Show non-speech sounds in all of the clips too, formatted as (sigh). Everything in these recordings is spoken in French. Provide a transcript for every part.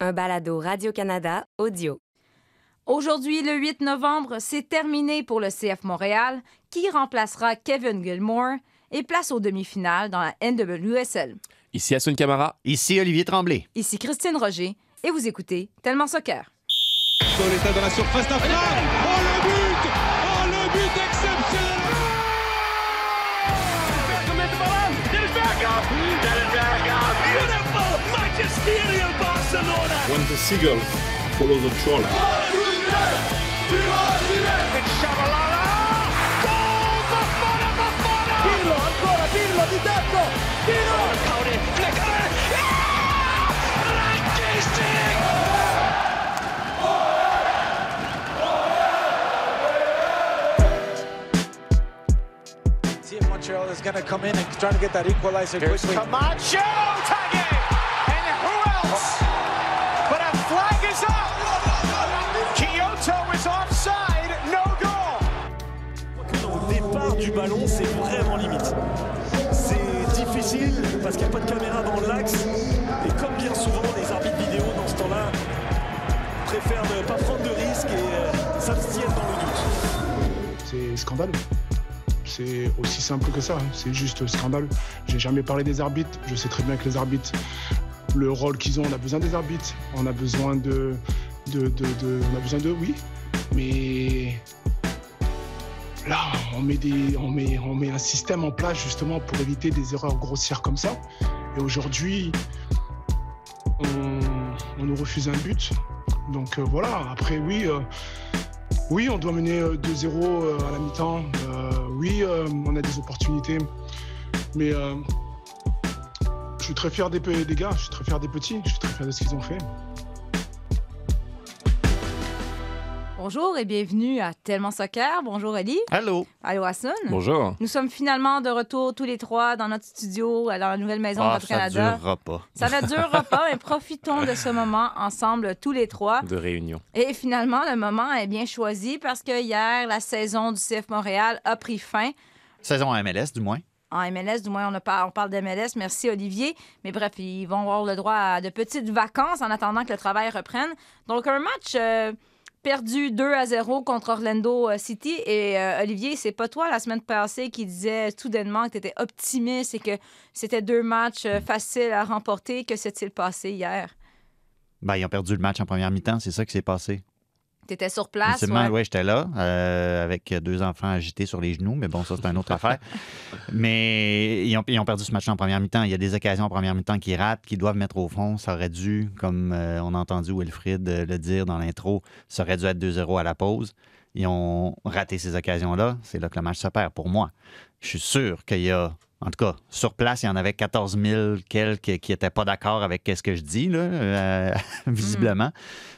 un balado Radio-Canada audio. Aujourd'hui, le 8 novembre, c'est terminé pour le CF Montréal, qui remplacera Kevin Gilmore et place aux demi-finales dans la NWSL. Ici Assun Camara. Ici Olivier Tremblay. Ici Christine Roger, et vous écoutez Tellement Soccer. Dans la surface d'affaire. Oh le but Oh le but When the seagull follows the trawler. It's Shabalala Goal Bafana Bafana Pirlo ancora Pirlo di tetto Pirlo Caudi flickare Ranking See if Montreal is going to come in and try to get that equalizer quickly. Camacho tagging! Au départ du ballon, c'est vraiment limite. C'est difficile parce qu'il n'y a pas de caméra dans l'axe. Et comme bien souvent, les arbitres vidéo dans ce temps-là préfèrent ne pas prendre de risques et euh, s'abstiennent dans le doute. C'est scandaleux. C'est aussi simple que ça, c'est juste scandaleux. J'ai jamais parlé des arbitres, je sais très bien que les arbitres, le rôle qu'ils ont, on a besoin des arbitres, on a besoin de, de, de, on a besoin de, oui, mais là, on met, un système en place justement pour éviter des erreurs grossières comme ça. Et aujourd'hui, on, nous refuse un but. Donc euh, voilà, après oui, euh, oui, on doit mener euh, 2-0 euh, à la mi-temps. Oui, on a des opportunités. Mais suis très fier des, gars, je suis très fier des petits, je suis très fier de ce qu'ils ont fait. Bonjour et bienvenue à Tellement Soccer. Bonjour Ali. Allô? Allô Hassan. Bonjour. Nous sommes finalement de retour tous les trois dans notre studio, dans la nouvelle maison de Ah, notre ça Canada. durera pas. Ça ne durera pas, mais profitons de ce moment ensemble tous les trois. De réunion. Et finalement, le moment est bien choisi parce que hier, la saison du CF Montréal a pris fin. Saison MLS, du moins. En MLS, du moins, on, parle d'MLS. Merci, Olivier. Mais bref, ils vont avoir le droit à de petites vacances en attendant que le travail reprenne. Donc, un match euh, perdu 2 à 0 contre Orlando euh, City. Et euh, Olivier, c'est pas toi la semaine passée qui disait soudainement que tu étais optimiste et que c'était deux matchs faciles à remporter. Que s'est-il passé hier? Ben, ils ont perdu le match en première mi-temps, c'est ça qui s'est passé. Tu étais sur place? Ouais. ouais, j'étais là, euh, avec deux enfants agités sur les genoux, mais bon, ça, c'est une autre (laughs) affaire. Mais ils ont, ils ont perdu ce match en première mi-temps. Il y a des occasions en première mi-temps qui ratent, qui doivent mettre au fond. Ça aurait dû, comme euh, on a entendu Wilfried euh, le dire dans l'intro, ça aurait dû être 2-0 à la pause. Ils ont raté ces occasions-là. C'est là que le match se perd, pour moi. Je suis sûr qu'il y a, en tout cas, sur place, il y en avait 14 000 quelques qui n'étaient pas d'accord avec ce que je dis, là, euh, (laughs) visiblement.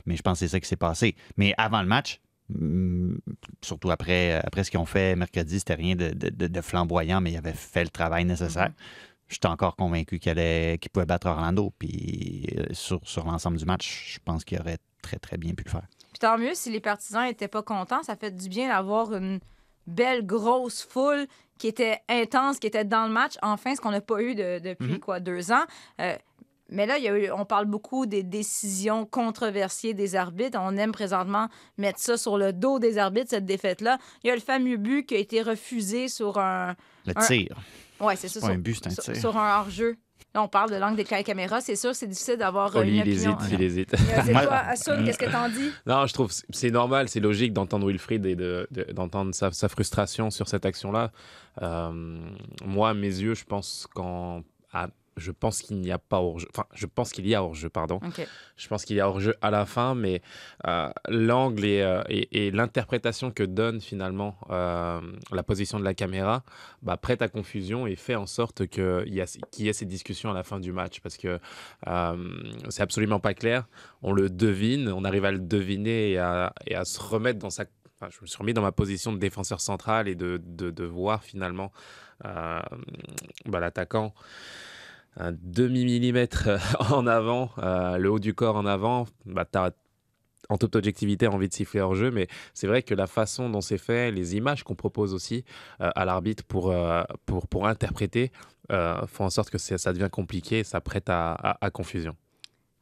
Mais je pense que c'est ça qui s'est passé. Mais avant le match, hum, surtout après, après ce qu'ils ont fait mercredi, c'était rien de, de- flamboyant, mais ils avaient fait le travail nécessaire. J'étais encore convaincu qu'il pouvait battre Orlando. Puis euh, sur, sur l'ensemble du match, je pense qu'il aurait très, très bien pu le faire. Puis tant mieux si les partisans n'étaient pas contents. Ça fait du bien d'avoir une belle grosse foule qui était intense, qui était dans le match. Enfin, ce qu'on n'a pas eu de- depuis Mhm. quoi deux ans. Euh, mais là, il y a eu- on parle beaucoup des décisions controversées des arbitres. On aime présentement mettre ça sur le dos des arbitres, cette défaite-là. Il y a le fameux but qui a été refusé sur un. Le Un- tir. Ouais, c'est ça. sur, un but, c'est un sur- tir. sur un hors-jeu. Là, on parle de l'angle des caméras. C'est sûr, c'est difficile d'avoir euh, une il opinion. hésite, il hésite. C'est Moi- toi, Assoun, qu'est-ce que t'en dis? Non, je trouve que c'est normal, c'est logique d'entendre Wilfried et de- de- d'entendre sa, sa frustration sur cette action-là. Euh, moi, à mes yeux, je pense qu'en à- je pense qu'il n'y a pas hors-jeu. Enfin, je pense qu'il y a hors-jeu, pardon. Je pense qu'il y a hors-jeu à la fin, mais euh, l'angle et, euh, et- et l'interprétation que donne finalement euh, la position de la caméra bah, prête à confusion et fait en sorte qu'il y, a- qu'il y ait ces discussions à la fin du match parce que c'est absolument pas clair. On le devine, on arrive à le deviner et à, et à se remettre dans sa. enfin, je me suis remis dans ma position de défenseur central et de, de, de voir finalement euh, bah, l'attaquant un demi-millimètre (laughs) en avant, euh, le haut du corps en avant, bah, tu as en toute objectivité envie de siffler hors jeu, mais c'est vrai que la façon dont c'est fait, les images qu'on propose aussi euh, à l'arbitre pour, euh, pour, pour interpréter, euh, font en sorte que ça devient compliqué et ça prête à, à- à confusion.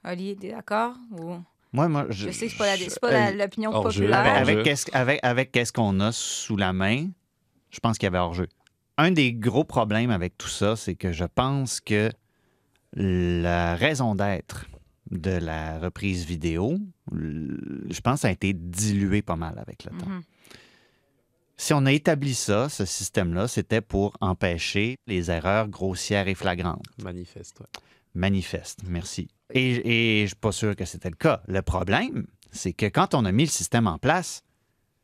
Oli, t'es d'accord? Ou... Moi, moi, Je sais que c'est pas euh, l'opinion hors jeu. populaire. Hors-jeu. avec qu'est-ce avec, avec qu'est-ce qu'on a sous la main, je pense qu'il y avait hors-jeu. Un des gros problèmes avec tout ça, c'est que je pense que la raison d'être de la reprise vidéo, je pense, a été diluée pas mal avec le temps. Mhm. Si on a établi ça, ce système-là, c'était pour empêcher les erreurs grossières et flagrantes. Manifeste, ouais. Manifeste, merci. Et, et je ne suis pas sûr que c'était le cas. Le problème, c'est que quand on a mis le système en place,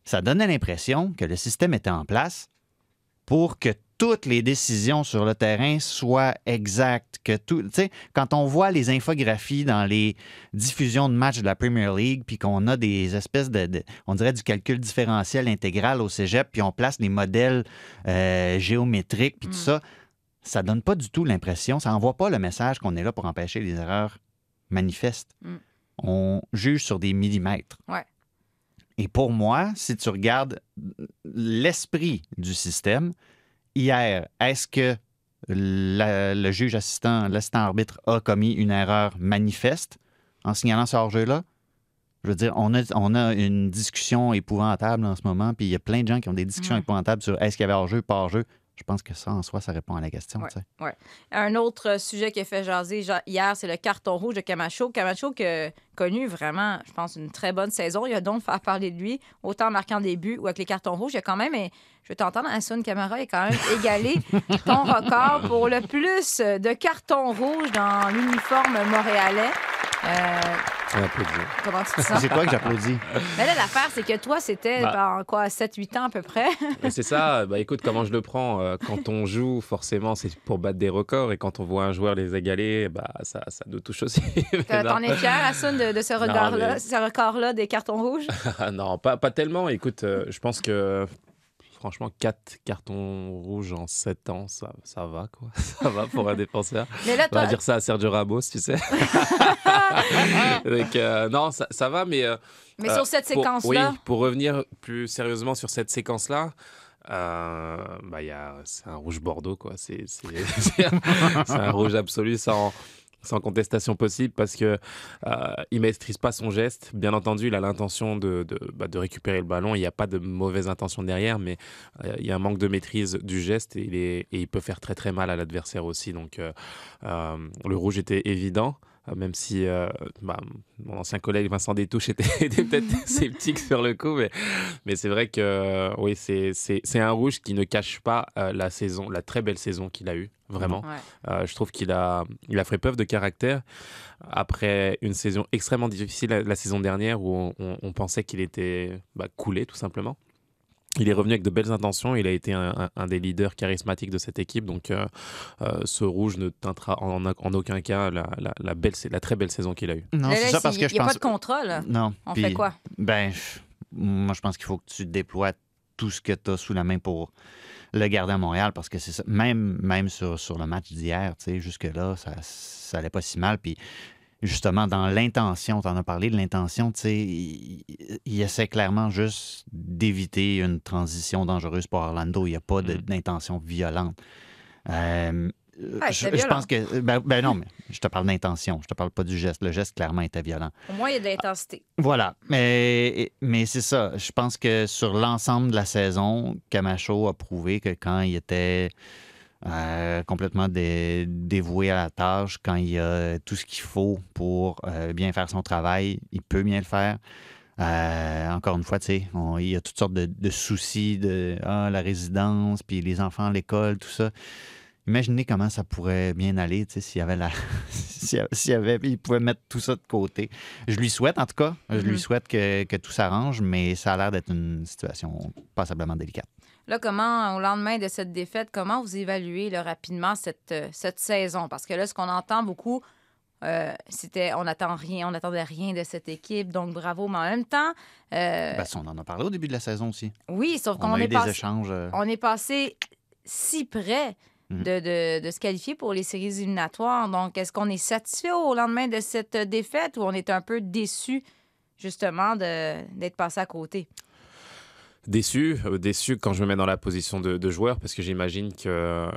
ça donnait l'impression que le système était en place pour que toutes les décisions sur le terrain soient exactes, que tout, tu sais, quand on voit les infographies dans les diffusions de matchs de la Premier League, puis qu'on a des espèces de, de- on dirait du calcul différentiel intégral au cégep, puis on place les modèles euh, géométriques, puis tout ça, ça donne pas du tout l'impression, ça envoie pas le message qu'on est là pour empêcher les erreurs manifestes. Mm. On juge sur des millimètres. Ouais. Et pour moi, si tu regardes l'esprit du système, hier, est-ce que la- le juge assistant, l'assistant arbitre a commis une erreur manifeste en signalant ce hors-jeu-là? Je veux dire, on a, on a une discussion épouvantable en ce moment, puis il y a plein de gens qui ont des discussions épouvantables sur est-ce qu'il y avait hors-jeu, pas hors-jeu. Je pense que ça, en soi, ça répond à la question. Ouais. Un autre euh, sujet qui a fait jaser ja- hier, c'est le carton rouge de Camacho. Camacho qui a connu vraiment, je pense, une très bonne saison. Il a donc fait parler de lui, autant en marquant des buts ou avec les cartons rouges. Il a quand même, et je vais t'entendre, Hassan Camara, il a quand même (laughs) égalé ton record pour le plus de cartons rouges dans l'uniforme montréalais. Euh, On applaudit. comment tu te sens? C'est toi que j'applaudis. Mais là, l'affaire, c'est que toi, c'était Bah. en quoi, 7-8 ans à peu près? (laughs) C'est ça, bah écoute, comment je le prends euh, Quand on joue, forcément, c'est pour battre des records. Et quand on voit un joueur les égaler, bah, ça, ça nous touche aussi. T'en es fier, Hassan, de, de ce regard-là, mais- ce record-là des cartons rouges? (laughs) Non, pas, pas tellement. Écoute, euh, je pense que franchement, 4 cartons rouges en 7 ans, ça, ça va, quoi. (laughs) Ça va pour un (laughs) défenseur. Mais là, On va dire ça à Sergio Ramos, tu sais. (laughs) Donc, euh, non, ça, ça va, mais. euh, mais euh, sur cette pour- séquence-là, Oui, pour revenir plus sérieusement sur cette séquence-là. euh, bah, c'est un rouge Bordeaux, quoi. C'est, c'est, c'est un, c'est un rouge absolu sans, sans contestation possible parce que euh, il maîtrise pas son geste. Bien entendu, il a l'intention de, de, bah, récupérer le ballon. Il n'y a pas de mauvaise intention derrière, mais euh, il y a un manque de maîtrise du geste et il, peut faire très très mal à l'adversaire aussi. Donc euh, le rouge était évident. Euh, Même si euh, bah, mon ancien collègue Vincent Détouche était, (laughs) était peut-être (laughs) sceptique sur le coup, mais, mais c'est vrai que euh, oui, c'est, un rouge qui ne cache pas euh, la saison, la très belle saison qu'il a eue, vraiment. Ouais. Je trouve qu'il a, il a fait preuve de caractère après une saison extrêmement difficile la, la saison dernière où on, on- on pensait qu'il était bah, coulé tout simplement. Il est revenu avec de belles intentions. Il a été un, un- un des leaders charismatiques de cette équipe. Donc, euh, euh, ce rouge ne teintera en, en aucun cas la, la- la belle, la très belle saison qu'il a eue. Non, c'est ça parce il n'y a pas de. Non. On puis, fait quoi? Ben, moi, je pense qu'il faut que tu déploies tout ce que tu as sous la main pour le garder à Montréal parce que c'est ça. Même, même sur, sur le match d'hier, tu sais, jusque-là, ça, ça allait pas si mal. Puis justement, dans l'intention, tu en as parlé de l'intention, tu sais, il, il essaie clairement juste d'éviter une transition dangereuse pour Orlando. Il n'y a pas Mm. d'intention violente. Euh, Ah, je, pense que. Ben, ben non, mais je te parle d'intention. Je te parle pas du geste. Le geste, clairement, était violent. Au moins, il y a de l'intensité. Voilà. Mais, mais c'est ça. Je pense que sur l'ensemble de la saison, Camacho a prouvé que quand il était euh, complètement dé- dévoué à la tâche, quand il a tout ce qu'il faut pour euh, bien faire son travail, il peut bien le faire. Euh, encore une fois, tu sais, on- il y a toutes sortes de, de soucis de ah, la résidence, puis les enfants l'école, tout ça. Imaginez comment ça pourrait bien aller, tu sais, s'il y avait la. (laughs) s'il y avait-. Il pouvait mettre tout ça de côté. Je lui souhaite, en tout cas. Je lui souhaite que, que tout s'arrange, mais ça a l'air d'être une situation passablement délicate. Là, comment, au lendemain de cette défaite, comment vous évaluez là, rapidement cette, euh, cette saison? Parce que là, ce qu'on entend beaucoup, euh, c'était on n'attend rien, on n'attendait rien de cette équipe, donc bravo. Mais en même temps, euh, Ben, on en a parlé au début de la saison aussi. oui, sauf On qu'on est, passé- échanges. on est passé si près Mhm. de, de- de se qualifier pour les séries éliminatoires. Donc, est-ce qu'on est satisfait au lendemain de cette défaite ou on est un peu déçu, justement, d'être passé à côté? Déçu, euh, déçu quand je me mets dans la position de, joueur parce que j'imagine que,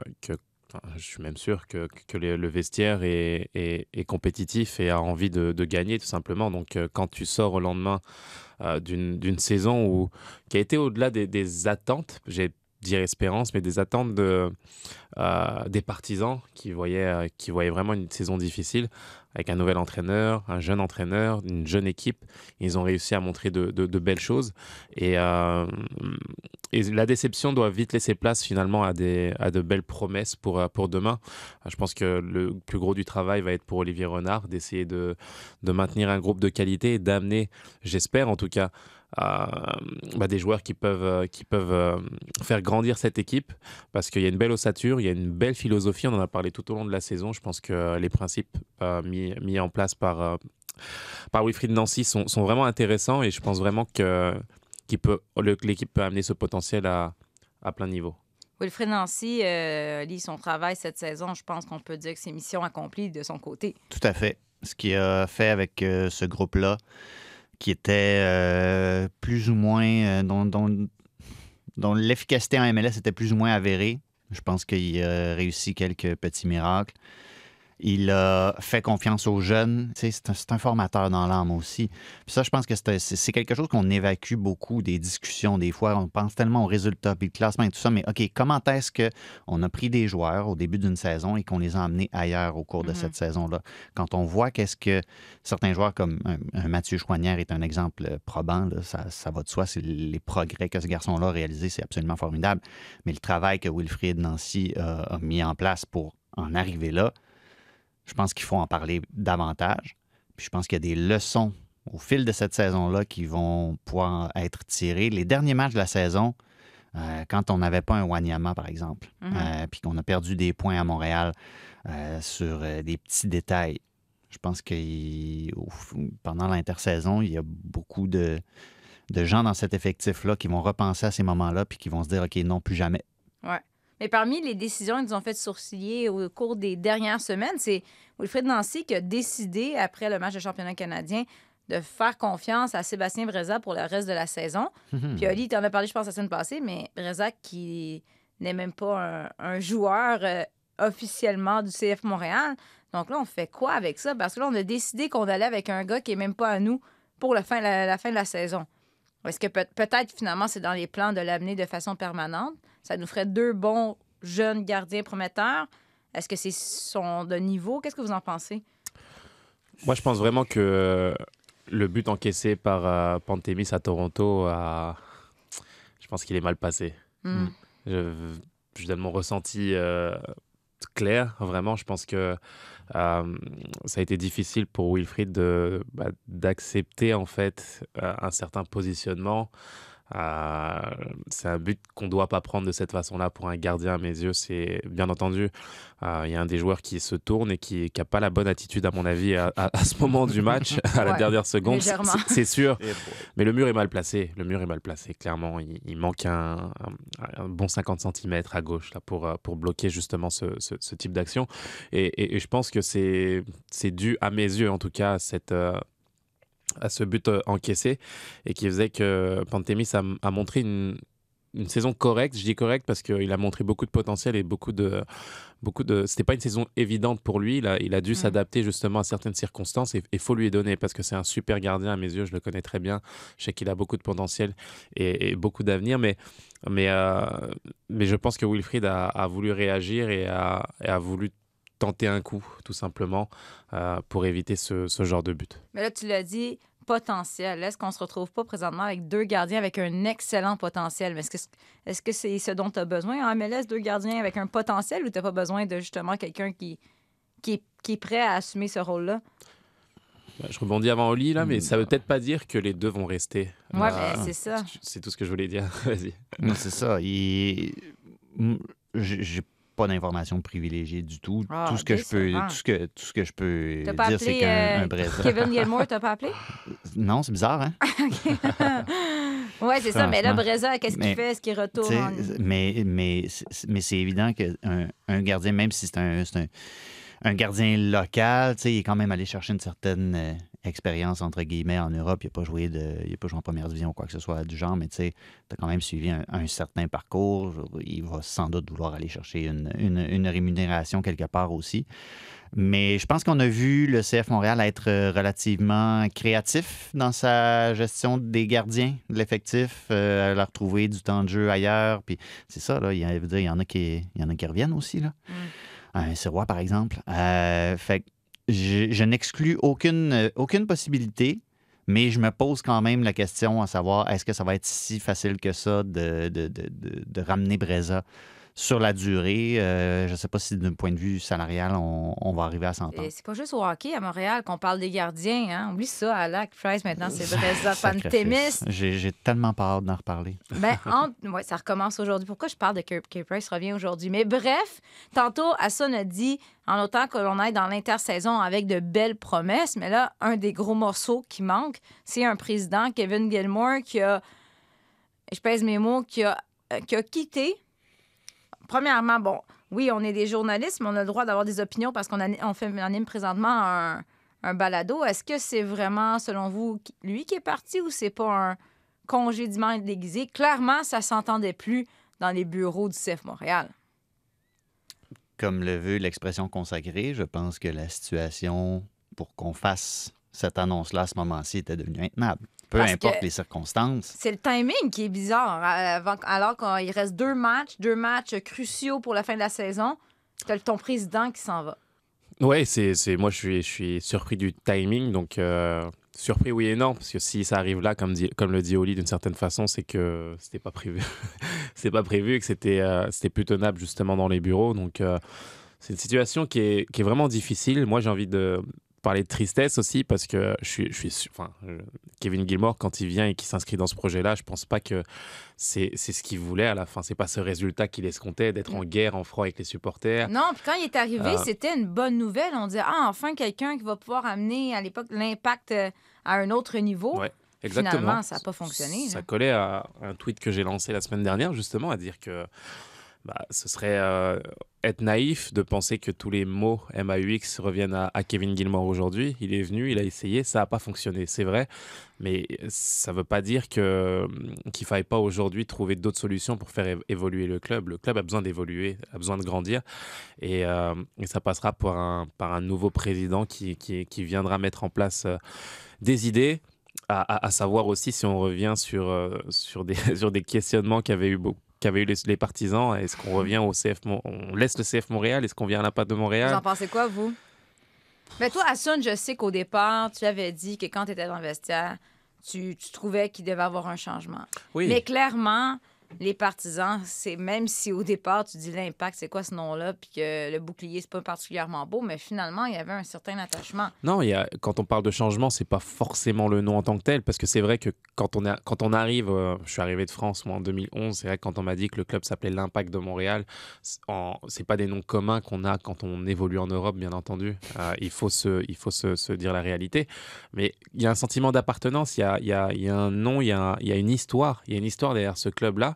je suis même sûr que, le, vestiaire est, compétitif et a envie de, gagner, tout simplement. Donc, euh, quand tu sors au lendemain euh, d'une saison qui a été au-delà des attentes, j'ai dire espérance, mais des attentes de, euh, des partisans qui voyaient, euh, qui voyaient vraiment une saison difficile avec un nouvel entraîneur, un jeune entraîneur, une jeune équipe. Ils ont réussi à montrer de, belles choses. Et, euh, et la déception doit vite laisser place finalement à, des, à de belles promesses pour, pour demain. Je pense que le plus gros du travail va être pour Olivier Renard d'essayer de, de maintenir un groupe de qualité et d'amener, j'espère en tout cas, bah, des joueurs qui peuvent, euh, qui peuvent euh, faire grandir cette équipe parce qu'il y a une belle ossature, il y a une belle philosophie. On en a parlé tout au long de la saison. Je pense que les principes euh, mis, mis en place par, euh, par Wilfried Nancy sont, sont vraiment intéressants et je pense vraiment que, qu'il peut, l'équipe peut amener ce potentiel à, à plein niveau. Wilfred Nancy euh, lit son travail cette saison. Je pense qu'on peut dire que c'est mission accomplie de son côté. Tout à fait. Ce qu'il a fait avec euh, ce groupe-là, qui était euh, plus ou moins, euh, dont, dont- dont l'efficacité en MLS était plus ou moins avérée. Je pense qu'il a réussi quelques petits miracles. Il a fait confiance aux jeunes. C'est un, formateur dans l'âme aussi. Puis ça, je pense que c'est quelque chose qu'on évacue beaucoup des discussions. Des fois, on pense tellement aux résultats, puis le classement et tout ça. Mais OK, comment est-ce qu'on a pris des joueurs au début d'une saison et qu'on les a emmenés ailleurs au cours de Mhm. cette saison-là? Quand on voit qu'est-ce que certains joueurs comme un, un Mathieu Chouanière est un exemple euh, probant, là, ça, ça va de soi. C'est les progrès que ce garçon-là a réalisés, c'est absolument formidable. Mais le travail que Wilfried Nancy euh, a mis en place pour en arriver là, je pense qu'il faut en parler davantage. Puis je pense qu'il y a des leçons au fil de cette saison-là qui vont pouvoir être tirées. Les derniers matchs de la saison, euh, quand on n'avait pas un Wanyama, par exemple, Mhm. euh, puis qu'on a perdu des points à Montréal euh, sur des petits détails, je pense que il- au f- pendant l'intersaison, il y a beaucoup de, de gens dans cet effectif-là qui vont repenser à ces moments-là puis qui vont se dire, OK, non, plus jamais. Mais parmi les décisions qu'ils ont fait sourciller au cours des dernières semaines, c'est Wilfred Nancy qui a décidé, après le match de championnat canadien, de faire confiance à Sébastien Breza pour le reste de la saison. Puis Oli, tu en as parlé, je pense, la semaine passée, mais Breza qui n'est même pas un, un joueur euh, officiellement du CF Montréal. Donc là, on fait quoi avec ça? Parce que là, on a décidé qu'on allait avec un gars qui est même pas à nous pour la fin, la, la fin de la saison. Est-ce que peut- peut-être finalement c'est dans les plans de l'amener de façon permanente? Ça nous ferait deux bons jeunes gardiens prometteurs. Est-ce que c'est son de niveau? Qu'est-ce que vous en pensez? Moi, je pense vraiment que euh, le but encaissé par euh, Pantémis à Toronto, je pense qu'il est mal passé. Hmm. Je, je donne mon ressenti euh, clair, vraiment. Je pense que euh, ça a été difficile pour Wilfried bah, d'accepter en fait euh, un certain positionnement. Euh, c'est un but qu'on ne doit pas prendre de cette façon-là pour un gardien, à mes yeux. C'est bien entendu, euh, il y a un des joueurs qui se tourne et qui n'a pas la bonne attitude, à mon avis, à, à- à ce moment du match, (laughs) à la Ouais, dernière seconde. C'est- sûr. Mais le mur est mal placé. Le mur est mal placé, clairement. Il, il manque un, un- un bon 50 cm à gauche là, pour, euh, pour bloquer justement ce, ce- ce type d'action. Et, et- et je pense que c'est c'est dû, à mes yeux en tout cas, à, cette, euh, à ce but euh, encaissé et qui faisait que Pantémis a, a montré une, une saison correcte. Je dis correcte parce qu'il a montré beaucoup de potentiel et beaucoup de. Beaucoup de... C'était pas une saison évidente pour lui. Il a, il a dû Mm. s'adapter justement à certaines circonstances et il faut lui donner parce que c'est un super gardien à mes yeux. Je le connais très bien. Je sais qu'il a beaucoup de potentiel et, et beaucoup d'avenir. Mais, mais, euh, mais je pense que Wilfried a, a voulu réagir et a, et a voulu tenter un coup, tout simplement, euh, pour éviter ce, ce genre de but. Mais là, tu l'as dit, potentiel. Est-ce qu'on se retrouve pas présentement avec deux gardiens avec un excellent potentiel? Mais est-ce que est-ce que c'est ce dont tu as besoin en MLS, deux gardiens avec un potentiel ou tu pas besoin de justement quelqu'un qui, qui, est, qui est prêt à assumer ce rôle-là? Bah, Je rebondis avant Oli, là, mais ça veut peut-être pas dire que les deux vont rester. Ouais, Euh, mais c'est ça. C'est tout ce que je voulais dire. (laughs) Vas-y. Non, c'est ça. Il... J'ai j'ai pas d'informations privilégiées du tout. Ah, tout, ce que je peux, tout, ce que, tout ce que je peux dire, c'est qu'un euh, (laughs) Kevin Gilmore, t'as pas appelé? (laughs) Non, c'est bizarre, hein? (laughs) ouais, c'est ça. Mais là. Breza, qu'est-ce qu'il fait? Est-ce qu'il retourne? en- Mais, mais, c'est- mais c'est évident qu'un un gardien, même si c'est un, un, un gardien local, il est quand même allé chercher une certaine euh, expérience, entre guillemets, en Europe. Il n'a pas, joué de, il a pas joué en première division ou quoi que ce soit du genre, mais tu sais, tu as quand même suivi un, un certain parcours. Il va sans doute vouloir aller chercher une, une- une rémunération quelque part aussi. Mais je pense qu'on a vu le CF Montréal être euh, relativement créatif dans sa gestion des gardiens de l'effectif, euh, à leur trouver du temps de jeu ailleurs. Puis c'est ça, là, il y, en a qui, il y en a qui reviennent aussi. Là. Un Sirois, par exemple. Euh, fait que je, n'exclus aucune, euh, aucune possibilité. Mais je me pose quand même la question à savoir est-ce que ça va être si facile que ça de- de ramener Breza sur la durée? Euh, je ne sais pas si d'un point de vue salarial, on, on va arriver à s'entendre. C'est pas juste au hockey à Montréal qu'on parle des gardiens. Hein? Oublie ça, à Lac Price, maintenant, c'est Breza. (laughs) Sacrifice. J'ai tellement pas hâte d'en reparler. Ben, (laughs) ouais, ça recommence aujourd'hui. Pourquoi je parle de Kay Price revient aujourd'hui? Mais bref, tantôt, Hassan a dit, en autant que l'on aille dans l'intersaison avec de belles promesses, mais là, un des gros morceaux qui manque, c'est un président, Kevin Gilmore, qui a, je pèse mes mots, qui a, euh, qui a quitté. Premièrement, bon, oui, on est des journalistes, mais on a le droit d'avoir des opinions parce qu'on anime présentement un, un balado. Est-ce que c'est vraiment, selon vous, lui qui est parti ou c'est pas un congédiement déguisé? Clairement, ça s'entendait plus dans les bureaux du CF Montréal. Comme le veut l'expression consacrée, je pense que la situation pour qu'on fasse cette annonce-là à ce moment-ci était devenue intenable. Peu Parce importe les circonstances. C'est le timing qui est bizarre. euh, avant- alors qu'il reste deux matchs, deux matchs cruciaux pour la fin de la saison, t'as ton président qui s'en va. Ouais, c'est, c'est, moi je suis, je suis surpris du timing, donc euh, surpris oui et non, parce que si ça arrive là, comme, dit, comme le dit Oli d'une certaine façon, c'est que c'était pas prévu. (laughs) c'est pas prévu et que c'était, euh, c'était plus tenable justement dans les bureaux, donc euh, c'est une situation qui est, qui est vraiment difficile. Moi j'ai envie de parler de tristesse aussi parce que je suis, je suis enfin, euh, Kevin Gilmore quand il vient et qu'il s'inscrit dans ce projet-là, je pense pas que c'est, c'est ce qu'il voulait à la fin. C'est pas ce résultat qu'il escomptait d'être en guerre, en froid avec les supporters. Non, puis quand il est arrivé, Ah. c'était une bonne nouvelle. On disait, ah, enfin, quelqu'un qui va pouvoir amener à l'époque l'impact euh, à un autre niveau. Ouais, exactement. Finalement, ça n'a pas fonctionné. Ça là. collait à un tweet que j'ai lancé la semaine dernière, justement, à dire que bah, ce serait euh, être naïf de penser que tous les mots MAUX reviennent à, Kevin Gilmore aujourd'hui. Il est venu, il a essayé, ça n'a pas fonctionné, c'est vrai, mais ça ne veut pas dire que, qu'il ne faille pas aujourd'hui trouver d'autres solutions pour faire évoluer le club. Le club a besoin d'évoluer, a besoin de grandir, et, euh, ça passera par un, nouveau président qui, viendra mettre en place euh, des idées. À, savoir aussi si on revient sur, sur, des, (laughs) sur des questionnements qu'avaient eu, beau- qu'avaient eu les, les partisans. Est-ce qu'on revient au CF Mon- On laisse le CF Montréal Est-ce qu'on vient à l'impact de Vous en Montréal pensez quoi, vous? Mais toi, Hassan, je sais qu'au départ, tu avais dit que quand tu étais dans le vestiaire, tu, tu trouvais qu'il devait avoir un changement. Oui. Mais clairement, les partisans, c'est même si au départ, tu dis l'impact, c'est quoi ce nom-là, puis que le bouclier, c'est pas particulièrement beau, mais finalement, il y avait un certain attachement. Non, quand on parle de changement, c'est pas forcément le nom en tant que tel, parce que c'est vrai que quand on, a, quand on arrive, euh, je suis arrivé de France moi en 2011, c'est vrai que quand on m'a dit que le club s'appelait l'Impact de Montréal, c'est pas des noms communs qu'on a quand on évolue en Europe, bien entendu. Euh, il faut, se, il faut se, dire la réalité, mais il y a un sentiment d'appartenance, il y a, il il y a un nom, il y a, il y a une histoire, il y a une histoire derrière ce club-là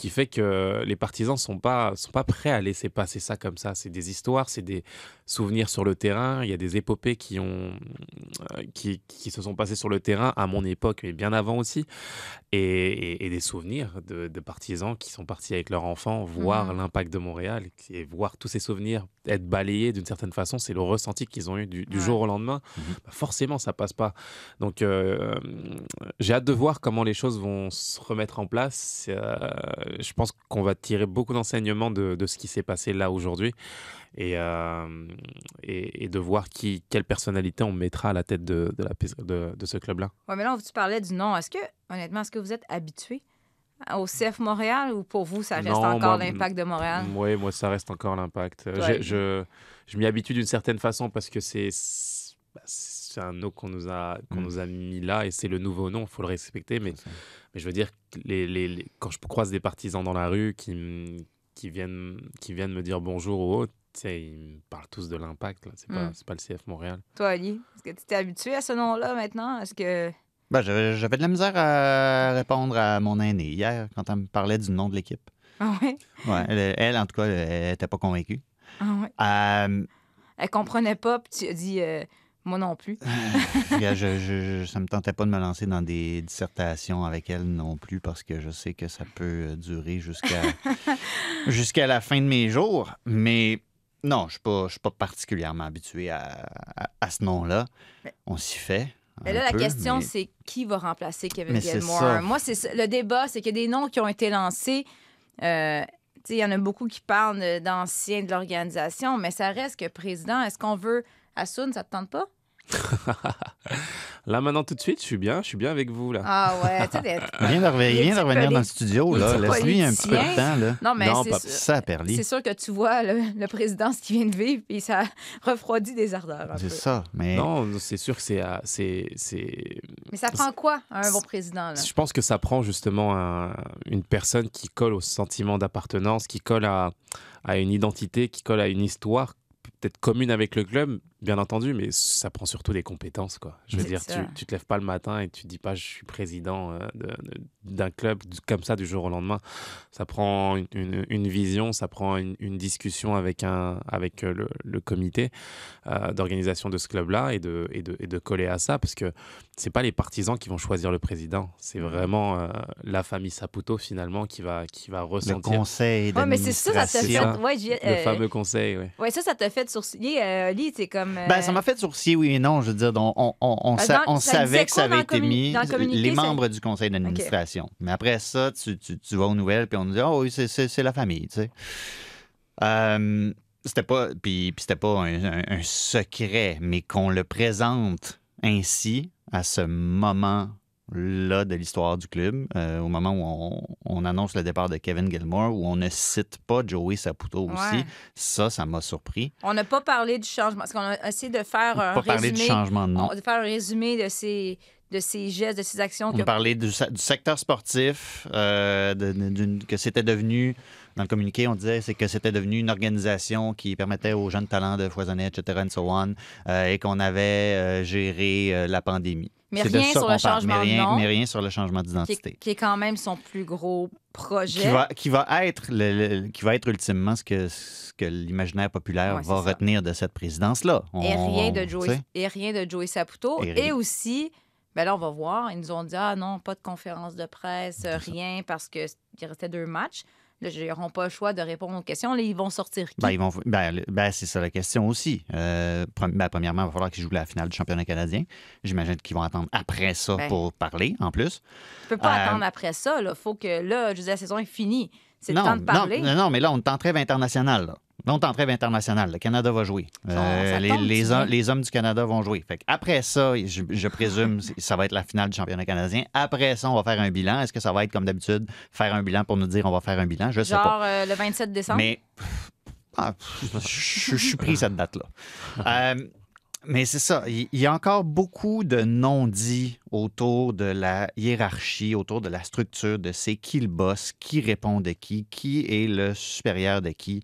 qui fait que les partisans sont pas sont pas prêts à laisser passer ça comme ça. C'est des histoires, c'est des souvenirs sur le terrain. Il y a des épopées qui ont euh, qui, qui se sont passées sur le terrain à mon époque, mais bien avant aussi, et, et- et des souvenirs de, de partisans qui sont partis avec leurs enfants voir Mhm. l'impact de Montréal et voir tous ces souvenirs être balayés d'une certaine façon. C'est le ressenti qu'ils ont eu du, du Ouais. jour au lendemain. Bah, forcément, ça passe pas. Donc, euh, j'ai hâte de voir comment les choses vont se remettre en place. Euh, je pense qu'on va tirer beaucoup d'enseignements de, de ce qui s'est passé là aujourd'hui et, euh, et, et de voir qui, quelle personnalité on mettra à la tête de, de, la, de, de ce club-là. Ouais, mais là, tu parlais du nom? Est-ce que, honnêtement, est-ce que vous êtes habitué au CF Montréal ou pour vous, ça reste Non, encore l'impact de Montréal? Oui, moi, ça reste encore l'impact. Euh, Ouais. Je, je, je m'y habitue d'une certaine façon parce que c'est c'est- un nom qu'on nous, a qu'on Mm. nous a mis là et c'est le nouveau nom, il faut le respecter. Mais, mais je veux dire, les, les- les- quand je croise des partisans dans la rue qui, qui, viennent, qui viennent me dire bonjour ou autre, tu sais, ils me parlent tous de l'impact. là. C'est pas, Mm. c'est pas le CF Montréal. Toi, Ali, est-ce que tu t'es habitué à ce nom-là maintenant? Est-ce que. Ben, j'avais j'avais de la misère à répondre à mon aîné hier quand elle me parlait du nom de l'équipe. Ah ouais? Ouais, elle, elle, en tout cas, elle n'était pas convaincue. Ah ouais. Euh, Elle comprenait pas, puis tu as dit. euh, Moi non plus. (laughs) Je, je- ça me tentait pas de me lancer dans des dissertations avec elle non plus parce que je sais que ça peut euh, durer jusqu'à (laughs) jusqu'à la fin de mes jours. Mais non, je suis pas, je suis pas particulièrement habitué à, à- à ce nom-là. On s'y fait. Mais là, la peu, question, mais- c'est qui va remplacer Kevin Mais Gilmore? Moi, c'est ça. le débat, c'est qu'il y a des noms qui ont été lancés. Euh, il y en a beaucoup qui parlent de- d'anciens de l'organisation, mais ça reste que président. Est-ce qu'on veut Assoun, ça te tente pas? Là, maintenant, tout de suite, je suis bien. Je suis bien avec vous, là. Ah ouais, tu sais, des- Il vient de, revenir- dans le studio. là. Laisse-lui un petit peu de temps. Là. Non, mais Non, c'est Ça, Perly. c'est sûr que tu vois le, le président ce qu'il vient de vivre, puis ça (laughs) refroidit des ardeurs un C'est ça. Mais Non, c'est sûr que c'est, euh, c'est, c'est. Mais ça prend quoi, un bon président? Là? Je pense que ça prend justement un- une personne qui colle au sentiment d'appartenance, qui colle à, à une identité, qui colle à une histoire peut-être commune avec le club, bien entendu, mais ça prend surtout des compétences. Quoi. Je veux dire, tu, tu te lèves pas le matin et tu dis pas je suis président euh, d'un club comme ça du jour au lendemain. Ça prend une, une- une vision, ça prend une, une discussion avec, un, avec euh, le, le comité euh, d'organisation de ce club-là et de, et, de, et de coller à ça, parce que c'est pas les partisans qui vont choisir le président, c'est vraiment euh, la famille Saputo finalement qui va, qui va le ressentir conseil Ouais, mais c'est ça, ça t'a fait. Ouais, le fameux conseil. Ouais. ouais, ça, ça t'a fait sourciller. Euh, c'est comme. Euh, Ben, ça m'a fait sourciller, oui et non. Je veux dire, on, on, Ah, sa- savait que ça avait été mis, les membres du conseil d'administration. Mais après ça, tu, tu, tu vas aux nouvelles, puis on nous dit, oh oui, c'est- la famille, tu sais. Euh, c'était pas, puis, puis c'était pas un, un- un secret, mais qu'on le présente ainsi à ce moment-là de l'histoire du club, euh, au moment où on, on annonce le départ de Kevin Gilmore, où on ne cite pas Joey Saputo aussi, Ouais. ça, ça m'a surpris. On n'a pas parlé du changement. Parce qu'on a essayé de faire un Pas résumé. du changement de nom. on- de faire un résumé de ces, de ces gestes, de ces actions. On que- parlait du, se- du secteur sportif, euh, de- de- d'une- que c'était devenu, dans le communiqué, on disait c'est que c'était devenu une organisation qui permettait aux jeunes talents de foisonner, etc., and so on, euh, et qu'on avait euh, géré euh, la pandémie. Mais rien sur le changement mais de rien, nom. Mais rien sur le changement d'identité. qui est quand même son plus gros projet. Qui va, qui va être le, le- qui va être ultimement ce que, ce que l'imaginaire populaire Ouais, va ça. retenir de cette présidence-là. Et rien de Joey, et rien de Joey Saputo. Et aussi, ben là, on va voir. Ils nous ont dit ah non, pas de conférence de presse, rien, parce qu'il restait deux matchs. Ils n'auront pas le choix de répondre aux questions. Là, ils vont sortir qui? Ben, ils vont, ben, ben, c'est ça la question aussi. Euh, ben, premièrement, il va falloir qu'ils jouent la finale du championnat canadien. J'imagine qu'ils vont attendre après ça Ben. pour parler, en plus. Tu peux pas euh, attendre après ça. Il faut que là, je veux dire, la saison est finie. C'est le non, temps de parler. Non, non, mais là, on est en trêve international. Là. Là, on est en trêve international. Le Canada va jouer. Euh, les, hom- hommes du Canada vont jouer. Fait après ça, je, je présume (laughs) ça va être la finale du championnat canadien. Après ça, on va faire un bilan. Est-ce que ça va être comme d'habitude, faire un bilan pour nous dire on va faire un bilan? Je sais pas. Genre euh, le 27 décembre? Mais ah, je, je suis pris cette date-là. (laughs) Euh, mais c'est ça. Il y a encore beaucoup de non-dits autour de la hiérarchie, autour de la structure, de c'est qui le boss, qui répond de qui, qui est le supérieur de qui.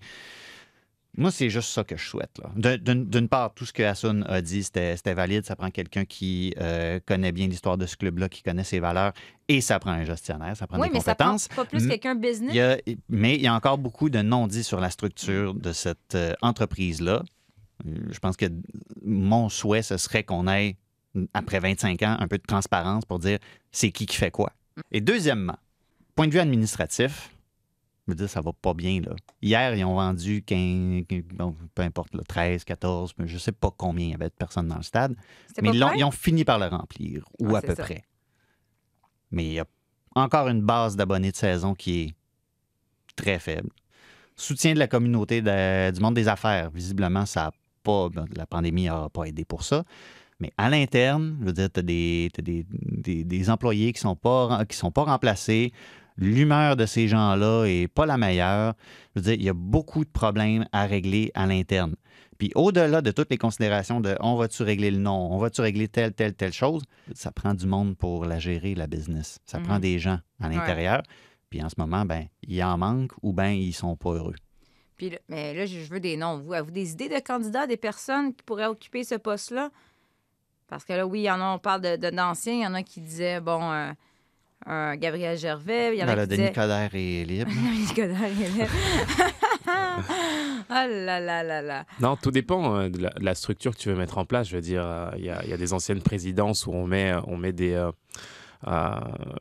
Moi, c'est juste ça que je souhaite. D'une part, tout ce que Hassoun a dit, c'était valide. Ça prend quelqu'un qui euh, connaît bien l'histoire de ce club-là, qui connaît ses valeurs, et ça prend un gestionnaire, ça prend oui, des mais ça prend compétences. pas plus quelqu'un business. Il y a- mais il y a encore beaucoup de non-dits sur la structure de cette euh, entreprise-là. Je pense que mon souhait, ce serait qu'on ait, après 25 ans, un peu de transparence pour dire c'est qui qui fait quoi. Et deuxièmement, point de vue administratif, je veux dire, ça va pas bien. Là. Hier, ils ont vendu 15, bon, peu importe, là, 13, 14, mais je sais pas combien il y avait de personnes dans le stade. Mais ils, ont fini par le remplir, ou Ah, à peu ça. près. Mais il y a encore une base d'abonnés de saison qui est très faible. Soutien de la communauté de- du monde des affaires. Visiblement, ça a pas. ben, la pandémie n'a pas aidé pour ça. Mais à l'interne, je veux dire, tu as, des, t'as des, des- des employés qui ne sont, pas, qui sont pas remplacés. L'humeur de ces gens-là est pas la meilleure. Je veux dire, il y a beaucoup de problèmes à régler à l'interne. Puis au-delà de toutes les considérations de on va-tu régler le nom, on va-tu régler telle, telle, telle chose, ça prend du monde pour la gérer, la business. Ça prend Mhm. des gens à l'intérieur. Puis en ce moment, ben, il en manque ou ben ils sont pas heureux. Puis là- mais là, je veux des noms. Vous avez-vous des idées de candidats, des personnes qui pourraient occuper ce poste-là? Parce que là, oui, il y en a, on parle de, de- d'anciens. Il y en a qui disaient, bon, euh, un Gabriel Gervais. Il y en a Ben, qui le disaient... (laughs) Denis Coderre est libre. Denis Coderre, est là. Ah là là là là. Non, tout dépend euh, de la, de la structure que tu veux mettre en place. Je veux dire, euh, il y, a, il y a des anciennes présidences où on met, on met des, euh, euh,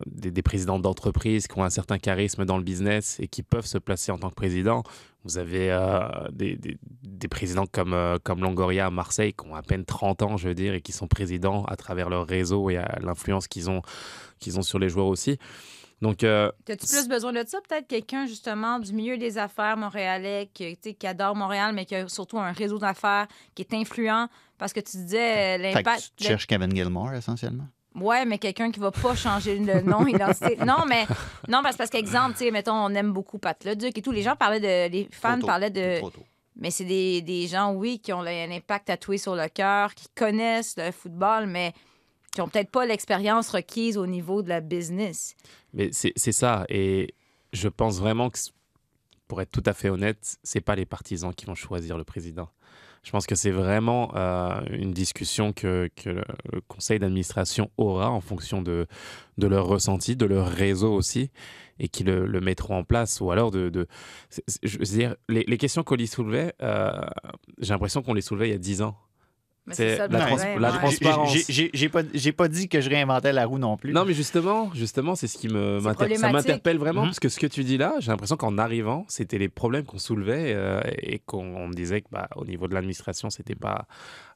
des, des présidents d'entreprise qui ont un certain charisme dans le business et qui peuvent se placer en tant que président. Vous avez euh, des, des- des présidents comme, euh, comme Longoria à Marseille qui ont à peine 30 ans, je veux dire, et qui sont présidents à travers leur réseau et à l'influence qu'ils ont, qu'ils ont sur les joueurs aussi. Donc, euh, As-tu plus besoin de ça? Peut-être quelqu'un, justement, du milieu des affaires montréalais qui, qui adore Montréal, mais qui a surtout un réseau d'affaires qui est influent. Parce que tu disais euh, l'impact. tu cherches Kevin Gilmore, essentiellement? Ouais, mais quelqu'un qui va pas changer le nom, (laughs) l'identité. Non, mais non, parce, parce qu'exemple, tu sais, mettons, on aime beaucoup Pat Leduc et tout. Les gens parlaient de. Les fans tôt. parlaient de. Mais c'est des, des gens, oui, qui ont un impact tatoué sur le cœur, qui connaissent le football, mais qui ont peut-être pas l'expérience requise au niveau de la business. Mais c'est c'est ça. Et je pense vraiment que, pour être tout à fait honnête, c'est pas les partisans qui vont choisir le président. Je pense que c'est vraiment euh, une discussion que, le conseil d'administration aura en fonction de, de leur ressenti, de leur réseau aussi, et qui le, mettront en place. Ou alors de. je dire, les, questions qu'on soulevait, euh, j'ai l'impression qu'on les soulevait il y a 10 ans. C'est la ouais. trans- transparence. J'ai- j'ai- J'ai pas, j'ai pas dit que je réinventais la roue non plus. Non, mais justement, justement, c'est ce qui me C'est m'inter- ça m'interpelle vraiment Mhm. parce que ce que tu dis là, j'ai l'impression qu'en arrivant, c'était les problèmes qu'on soulevait euh, et qu'on on me disait que bah, au niveau de l'administration, c'était pas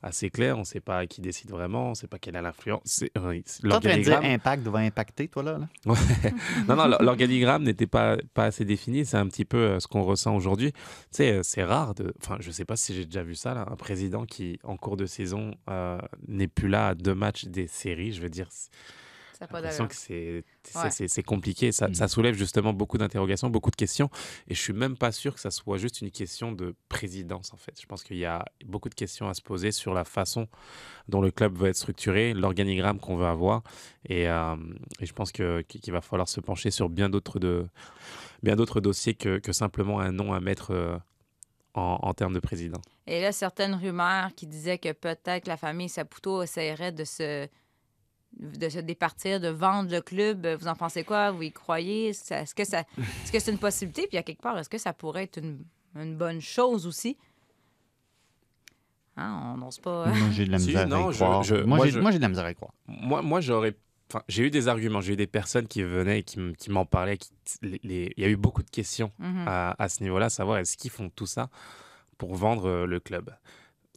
assez clair. On sait pas qui décide vraiment, on sait pas quelle est l'influence. T'es en train de dire impact va impacter, toi, là? là? (laughs) non, non, l'or- l'organigramme n'était pas pas assez défini. C'est un petit peu euh, ce qu'on ressent aujourd'hui. Tu sais, euh, c'est rare de. Enfin, je sais pas si j'ai déjà vu ça là, un président qui en cours de saison euh, n'est plus là à deux matchs des séries. Je veux dire. L'impression que c'est c'est- Ouais. compliqué. Ça, Mm. ça soulève justement beaucoup d'interrogations, beaucoup de questions. Et je suis même pas sûr que ça soit juste une question de présidence, en fait. Je pense qu'il y a beaucoup de questions à se poser sur la façon dont le club veut être structuré, l'organigramme qu'on veut avoir. Et, euh, et je pense qu'il va falloir se pencher sur bien d'autres de bien d'autres dossiers que, que simplement un nom à mettre euh, en, en termes de président. Et là, certaines rumeurs qui disaient que peut-être la famille Saputo essaierait de se de se départir, de vendre le club. Vous en pensez quoi? Vous y croyez? Est-ce que ça, est-ce que c'est une possibilité? Puis à quelque part, est-ce que ça pourrait être une, une bonne chose aussi? Hein, on n'ose pas. Moi, j'ai de la (laughs) Si, misère non, à y je- croire. je- moi, moi, j'ai je- moi, j'ai de la misère à y croire. Moi, moi j'aurais. Enfin, j'ai eu des arguments, j'ai eu des personnes qui venaient et qui, m'en parlaient. qui- les- les- Il y a eu beaucoup de questions Mhm. à, à ce niveau-là, savoir est-ce qu'ils font tout ça pour vendre euh, le club?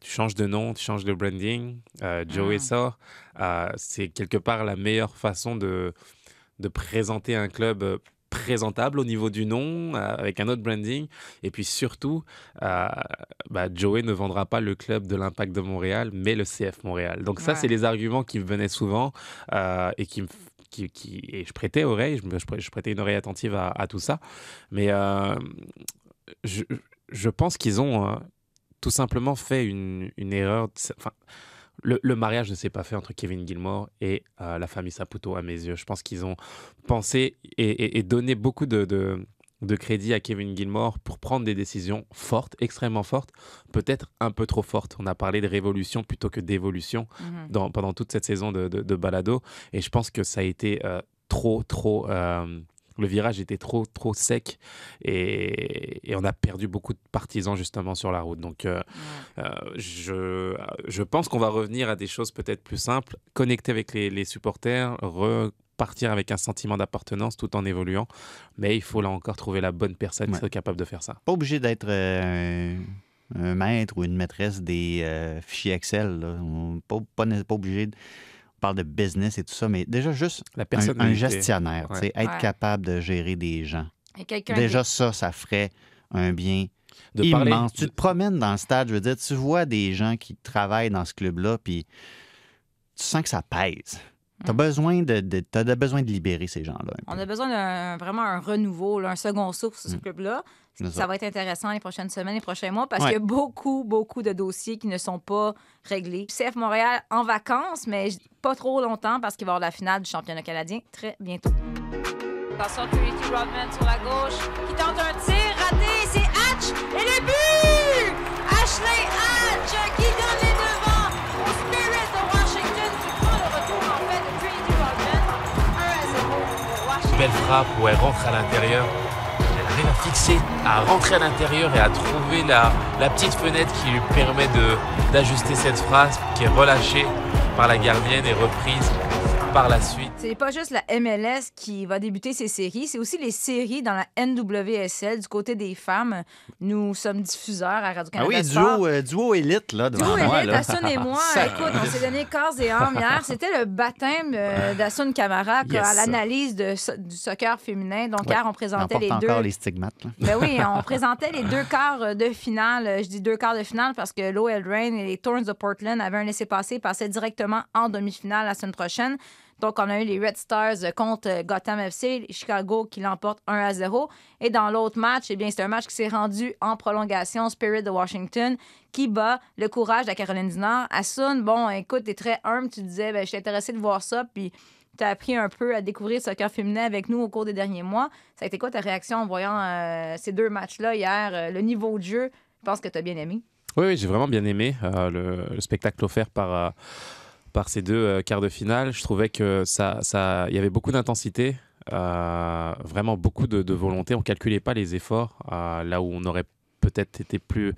Tu changes de nom, tu changes de branding, euh, Joey Ah. sort. euh, c'est quelque part la meilleure façon de, de présenter un club euh, présentable au niveau du nom, euh, avec un autre branding. Et puis surtout, euh, bah, Joey ne vendra pas le club de l'Impact de Montréal, mais le CF Montréal. Donc ça, c'est les arguments qui me venaient souvent euh, et qui me qui, qui- et je prêtais oreille, je, me- je prê- je prêtais une oreille attentive à, à tout ça. Mais je, je pense qu'ils ont tout simplement fait une, une erreur. Enfin, le, le mariage ne s'est pas fait entre Kevin Gilmore et euh, la famille Saputo, à mes yeux. Je pense qu'ils ont pensé et, et- et donné beaucoup de, de- de crédit à Kevin Gilmore pour prendre des décisions fortes, extrêmement fortes, peut-être un peu trop fortes. On a parlé de révolution plutôt que d'évolution Mhm. pendant toute cette saison de balado. Et je pense que ça a été euh, trop, trop. euh, le virage était trop, trop sec et, et on a perdu beaucoup de partisans justement sur la route. Donc, euh, Ouais. euh, je, je pense qu'on va revenir à des choses peut-être plus simples, connecter avec les, les supporters, repartir avec un sentiment d'appartenance tout en évoluant. Mais il faut là encore trouver la bonne personne qui soit capable de faire ça. Pas obligé d'être euh, un, maître ou une maîtresse des euh, fichiers Excel. Là. On- pas, pas, pas obligé. Parle de business et tout ça, mais déjà juste La un, gestionnaire. Ouais. tu sais, Être Ouais. capable de gérer des gens. Déjà, ça, ça ferait un bien de parler. immense. Tu te promènes dans le stade, je veux dire, tu vois des gens qui travaillent dans ce club-là, puis tu sens que ça pèse. Tu as Mm. besoin de, besoin de libérer ces gens-là. On a besoin d'un vraiment un renouveau, là, un second souffle sur ce Mm. club-là. Ça ça. va être intéressant les prochaines semaines, les prochains mois, parce Ouais. qu'il y a beaucoup, beaucoup de dossiers qui ne sont pas réglés. CF Montréal en vacances, mais pas trop longtemps parce qu'il va y avoir la finale du championnat canadien très bientôt. Attention, Trinity Rodman sur la gauche qui tente un tir raté. C'est Hatch et le but! Ashley Hatch qui donne les devants au Spirit de Washington qui prend le retour en fait de Trinity Rodman. 1 à 0 pour Washington. Belle frappe où elle rentre à l'intérieur. À fixer, à rentrer à l'intérieur et à trouver la, la petite fenêtre qui lui permet d'ajuster cette phrase qui est relâchée par la gardienne et reprise par la suite. C'est pas juste la MLS qui va débuter ses séries, c'est aussi les séries dans la NWSL du côté des femmes. Nous sommes diffuseurs à Ah Radio-Canada oui, Sport. duo, euh, duo élite, là, devant Duo moi. Elite, là. Assun et moi, (laughs) écoute, on s'est donné corps et âme hier. C'était le baptême euh, d'Assun Camara Yes. à l'analyse so- du soccer féminin. Donc, Ouais. hier, on présentait les deux. encore les stigmates. là. Ben oui, (laughs) on présentait les deux quarts de finale. Je dis deux quarts de finale parce que l'OL Reign et les Thorns de Portland avaient un laissé-passer, passaient directement en demi-finale la semaine prochaine. Donc, on a eu les Red Stars contre Gotham FC, Chicago qui l'emporte 1 à 0. Et dans l'autre match, eh bien, c'est un match qui s'est rendu en prolongation, Spirit de Washington, qui bat le courage de la Caroline du Nord. Assun, bon, écoute, t'es très humble, tu disais, ben, je suis intéressé de voir ça, puis tu as appris un peu à découvrir le soccer féminin avec nous au cours des derniers mois. Ça a été quoi ta réaction en voyant euh, ces deux matchs-là hier? euh, le niveau de jeu, je pense que tu as bien aimé. Oui, oui, j'ai vraiment bien aimé euh, le, le spectacle offert par, euh, par ces deux euh, quarts de finale. Je trouvais que ça, ça, il y avait beaucoup d'intensité, euh, vraiment beaucoup de, volonté. On calculait pas les efforts euh, là où on aurait peut-être été plus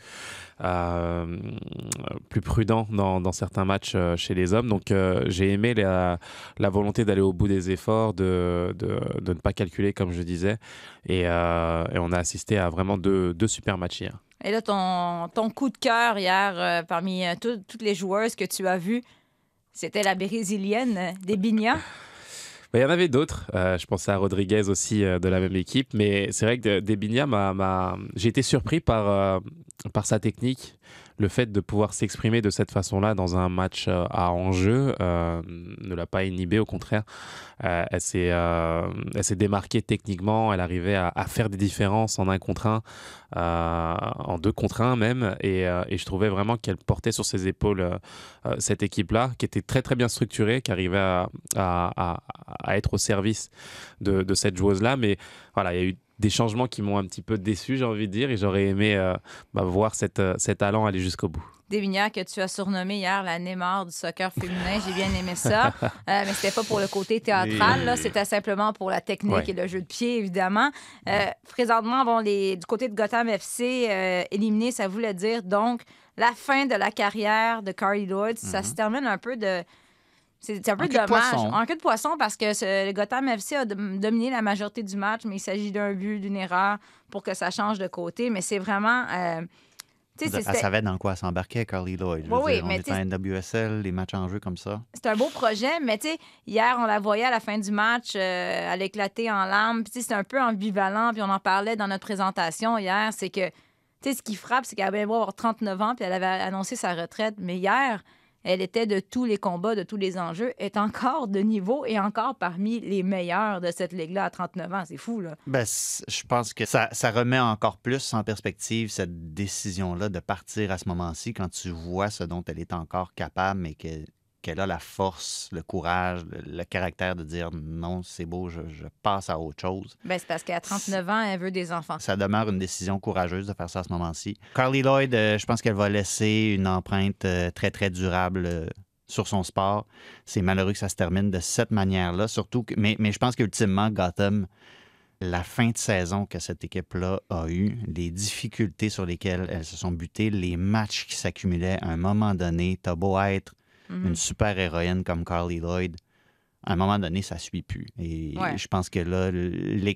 plus prudent dans, certains matchs chez les hommes. Donc j'ai aimé la, volonté d'aller au bout des efforts, de, de, ne pas calculer comme je disais. Et, on a assisté à vraiment deux, super matchs hier. Et là, ton, coup de cœur hier, parmi tout- toutes les joueuses que tu as vues, c'était la brésilienne euh, des Il y en avait d'autres. Euh, je pensais à Rodriguez aussi euh, de la même équipe. Mais c'est vrai que Debinia J'ai été surpris par, par sa technique. Le fait de pouvoir s'exprimer de cette façon-là dans un match euh, à enjeu euh, ne l'a pas inhibé. Au contraire, Euh, elle s'est démarquée techniquement. Elle arrivait à, faire des différences en un contre un, en deux contre un même. Et, je trouvais vraiment qu'elle portait sur ses épaules cette équipe-là, qui était très très bien structurée, qui arrivait à être au service de, de cette joueuse-là. Mais voilà, il y a eu des changements qui m'ont un petit peu déçu, j'ai envie de dire, et j'aurais aimé euh, bah, voir cette, euh, cet talent aller jusqu'au bout. Des Bignas que tu as surnommé hier la Neymar du soccer féminin. J'ai bien aimé ça. (laughs) Euh, mais c'était pas pour le côté théâtral, c'était simplement pour la technique Ouais. et le jeu de pied, évidemment. Euh, présentement, bon, les, du côté de Gotham FC, euh, éliminé, ça voulait dire donc la fin de la carrière de Carly Lloyd. Ça se termine un peu de. C'est c'est un peu En dommage. poisson. En queue de poisson, parce que ce- le Gotham FC a dom- dominé la majorité du match, mais il s'agit d'un but, d'une erreur pour que ça change de côté. Mais c'est vraiment. euh, c'est- Elle savait dans quoi elle s'embarquait, Carly Lloyd. Oui, oui, dire, on mais tu en NWSL, les matchs en jeu comme ça. c'est un beau projet, mais tu sais, hier, on la voyait à la fin du match, euh, elle éclatait en larmes. Puis c'était un peu ambivalent, puis on en parlait dans notre présentation hier. C'est que, tu sais, ce qui frappe, c'est qu'elle avait beau avoir 39 ans, puis elle avait annoncé sa retraite. Mais hier, elle était de tous les combats, de tous les enjeux, est encore de niveau et encore parmi les meilleurs de cette ligue-là à 39 ans. C'est fou, là. C- je pense que ça, ça remet encore plus en perspective cette décision-là de partir à ce moment-ci quand tu vois ce dont elle est encore capable, mais que- qu'elle a la force, le courage, le, le caractère de dire non, c'est beau, je, je passe à autre chose. Ben, c'est parce qu'à 39 ans, elle veut des enfants. Ça demeure une décision courageuse de faire ça à ce moment-ci. Carly Lloyd, euh, je pense qu'elle va laisser une empreinte euh, très, très durable euh, sur son sport. C'est malheureux que ça se termine de cette manière-là, surtout que, mais, mais je pense qu'ultimement, Gotham, la fin de saison que cette équipe-là a eue, les difficultés sur lesquelles elles se sont butées, les matchs qui s'accumulaient à un moment donné, t'as beau être Mhm. une super héroïne comme Carly Lloyd, à un moment donné, ça suit plus. Et Ouais. je pense que là,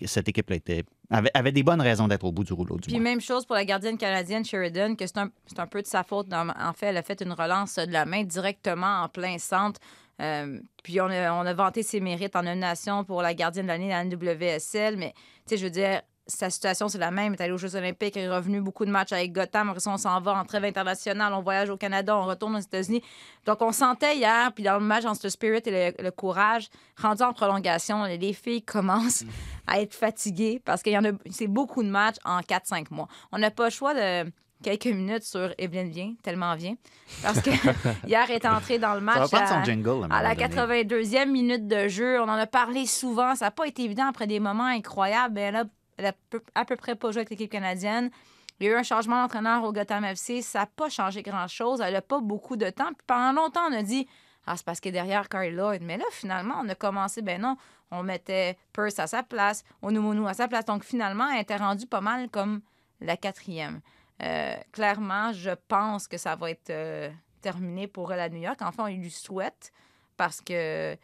cette équipe-là était, avait, avait des bonnes raisons d'être au bout du rouleau, du Puis moins. même chose pour la gardienne canadienne Sheridan, que c'est un, c'est un peu de sa faute. en fait, elle a fait une relance de la main directement en plein centre. Euh, puis on a, on a vanté ses mérites en nomination pour la gardienne de l'année de la NWSL. Mais, tu sais, je veux dire, sa situation, c'est la même. Elle est allée aux Jeux Olympiques, elle est revenue beaucoup de matchs avec Gotham. Après ça, on s'en va en trêve internationale, on voyage au Canada, on retourne aux États-Unis. Donc, on sentait hier, puis dans le match, entre le spirit et le, le courage, rendu en prolongation, les filles commencent à être fatiguées parce qu'il y en a, c'est beaucoup de matchs en 4-5 mois. On n'a pas le choix de quelques minutes sur Evelyne Vient, tellement vient. Parce que (laughs) hier, est entrée dans le Ça match. va à- son jingle. à la moment donné. 82e minute de jeu, on en a parlé souvent. Ça n'a pas été évident après des moments incroyables. mais a, elle a peu- à peu près pas joué avec l'équipe canadienne. Il y a eu un changement d'entraîneur au Gotham FC. Ça n'a pas changé grand-chose. Elle n'a pas beaucoup de temps. Puis pendant longtemps, on a dit Ah, c'est parce qu'il est derrière Carly Lloyd. Mais là, finalement, on a commencé, ben non, on mettait Purse à sa place, Onumonu à sa place. Donc, finalement, elle était rendue pas mal comme la quatrième. Euh, clairement, je pense que ça va être euh, terminé pour elle à New York. Enfin, on lui souhaite parce que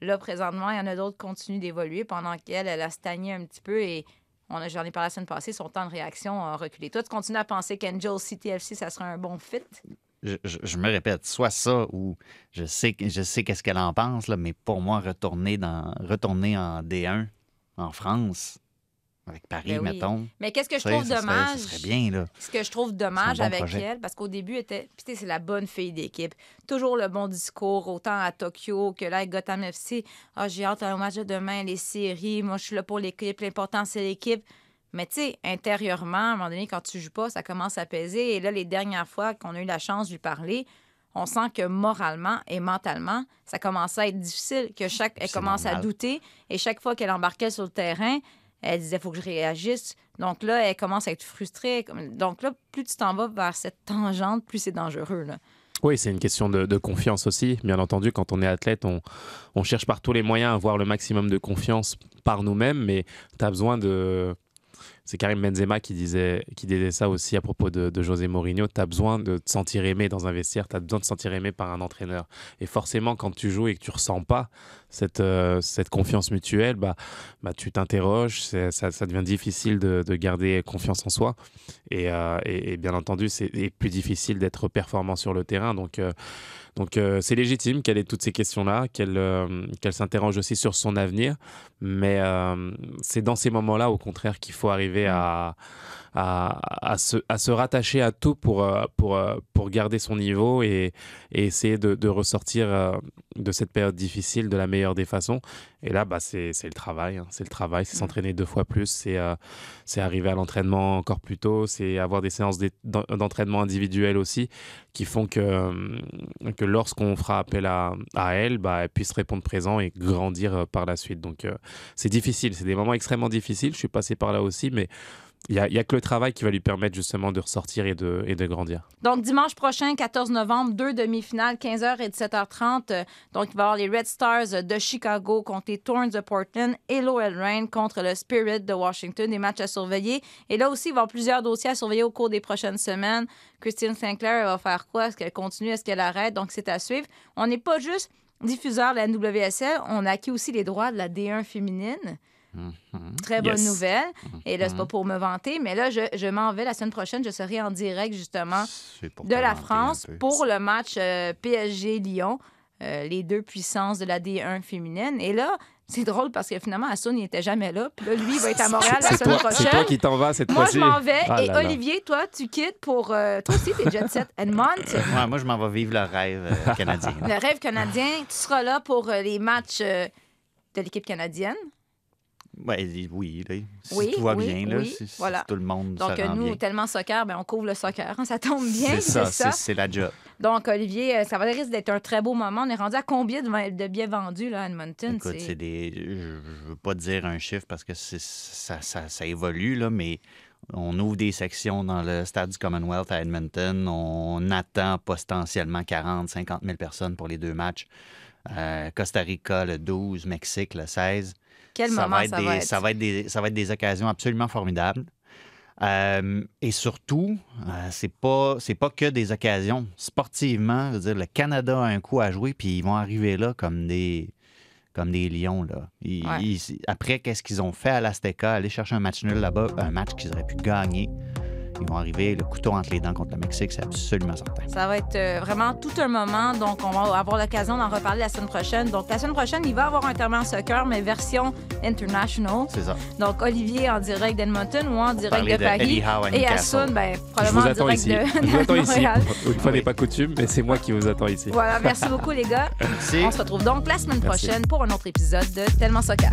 là, présentement, il y en a d'autres qui continuent d'évoluer pendant qu'elle, elle a stagné un petit peu et j'en ai parlé la semaine passée, son temps de réaction a reculé. Toi, tu continues à penser qu'Angel CTFC, ça serait un bon fit? Je, me répète, soit ça ou je sais, je sais qu'est-ce qu'elle en pense, mais pour moi, retourner, dans, retourner en D1 en France, avec Paris, Ben oui. mettons. Mais qu'est-ce que je ça, trouve ça serait- dommage? Ça serait bien, là. Ce que je trouve dommage un bon avec projet. elle, parce qu'au début, elle était, puis tu sais, c'est la bonne fille d'équipe. Toujours le bon discours, autant à Tokyo que là, avec Gotham FC. Ah, j'ai hâte au match de demain, les séries. Moi, je suis là pour l'équipe. L'important, c'est l'équipe. Mais tu sais, intérieurement, à un moment donné, quand tu joues pas, ça commence à peser. Et là, les dernières fois qu'on a eu la chance de lui parler, on sent que moralement et mentalement, ça commence à être difficile, que chaque, elle commence à douter. Et chaque fois qu'elle embarquait sur le terrain, elle disait, faut que je réagisse. Donc là, elle commence à être frustrée. Donc là, plus tu t'en vas vers cette tangente, plus c'est dangereux. Là. Oui, c'est une question de, de confiance aussi. Bien entendu, quand on est athlète, on, on cherche par tous les moyens à avoir le maximum de confiance par nous-mêmes, mais tu as besoin de... C'est Karim Benzema qui disait, qui disait ça aussi à propos de, José Mourinho. Tu as besoin de te sentir aimé dans un vestiaire, tu as besoin de te sentir aimé par un entraîneur. Et forcément, quand tu joues et que tu ressens pas cette, euh, cette confiance mutuelle, bah, bah, tu t'interroges, ça, devient difficile de, de garder confiance en soi. Et, euh, et- bien entendu, c'est plus difficile d'être performant sur le terrain. Donc, euh, donc euh, c'est légitime qu'elle ait toutes ces questions-là, qu'elle euh, qu'elle s'interroge aussi sur son avenir. Mais euh, c'est dans ces moments-là, au contraire, qu'il faut arriver à, à, se, à se rattacher à tout pour, euh, pour, euh, pour garder son niveau et, essayer de, ressortir euh, de cette période difficile de la meilleure des façons. Et là, bah, c'est le travail. hein. C'est le travail, c'est s'entraîner deux fois plus, c'est euh, arriver à l'entraînement encore plus tôt, c'est avoir des séances d'entraînement individuelles aussi qui font que, que lorsqu'on fera appel à, à elle, bah, elle puisse répondre présent et grandir par la suite. Donc, c'est difficile. C'est des moments extrêmement difficiles. Je suis passé par là aussi, mais il n'y a, a que le travail qui va lui permettre justement de ressortir et de, et de grandir. Donc, dimanche prochain, 14 novembre, deux demi-finales, 15h et 17h30. Euh, Donc, il va y avoir les Red Stars de Chicago contre les Thorns de Portland et l'OL Reign contre le Spirit de Washington. Des matchs à surveiller. Et là aussi, il va y avoir plusieurs dossiers à surveiller au cours des prochaines semaines. Christine Sinclair elle va faire quoi? Est-ce qu'elle continue? Est-ce qu'elle arrête? Donc, c'est à suivre. On n'est pas juste diffuseur de la NWSL, on a acquis aussi les droits de la D1 féminine. Mhm. Très bonne Yes. nouvelle. Et là, c'est pas pour me vanter, mais là, je, je m'en vais la semaine prochaine. Je serai en direct, justement, de la France pour le match euh, PSG-Lyon, euh, les deux puissances de la D1 féminine. Et là, c'est drôle parce que finalement, Assun n'était jamais là. Puis là, lui, il va être à (laughs) Montréal la semaine toi, c'est prochaine. toi qui t'en vas cette Moi, fois-ci. je m'en vais. Ah et là là. Olivier, toi, tu quittes pour. euh, toi aussi, t'es jet set. (laughs) Ouais, moi, je m'en vais vivre le rêve euh, canadien. Le rêve canadien, tu seras là pour euh, les matchs euh, de l'équipe canadienne. Ouais, oui, là, si Oui, tout va oui, bien, là, si, si voilà. tout le monde Donc, euh, rend nous, bien. tellement soccer, ben, on couvre le soccer. hein, ça tombe bien, C'est ça, c'est ça. la job. Donc, Olivier, euh, ça va risque d'être un très beau moment. On est rendu à combien de, de billets vendus là, à Edmonton? Écoute, C'est- des. Je je veux pas dire un chiffre parce que ça, ça, ça évolue, là, mais on ouvre des sections dans le stade du Commonwealth à Edmonton. On attend potentiellement 40, 50 000 personnes pour les deux matchs. Euh, Costa Rica le 12, Mexique le 16. Quel ça moment va être ça des, va être? Ça va être des, ça va être des occasions absolument formidables. Euh, et surtout, euh, c'est pas c'est pas que des occasions. Sportivement, je veux dire, le Canada a un coup à jouer, puis ils vont arriver là comme des comme des lions. Là. Ils- Ouais. ils- après, qu'est-ce qu'ils ont fait à l'Azteca? Aller chercher un match nul là-bas, un match qu'ils auraient pu gagner. Ils vont arriver le couteau entre les dents contre le Mexique, c'est absolument certain. Ça va être euh, vraiment tout un moment. Donc, on va avoir l'occasion d'en reparler la semaine prochaine. Donc, la semaine prochaine, il va y avoir un terme en soccer, mais version international. C'est ça. Donc, Olivier en direct d'Edmonton ou en direct de de Paris. Et. Assun, ben, Je probablement en direct ici. de, Je vous attends ici. Montréal. Une fois n'est pas coutume, mais c'est moi qui vous attends ici. Voilà, merci beaucoup, les gars. (laughs) Merci. On se retrouve donc la semaine Merci. prochaine pour un autre épisode de Tellement Soccer.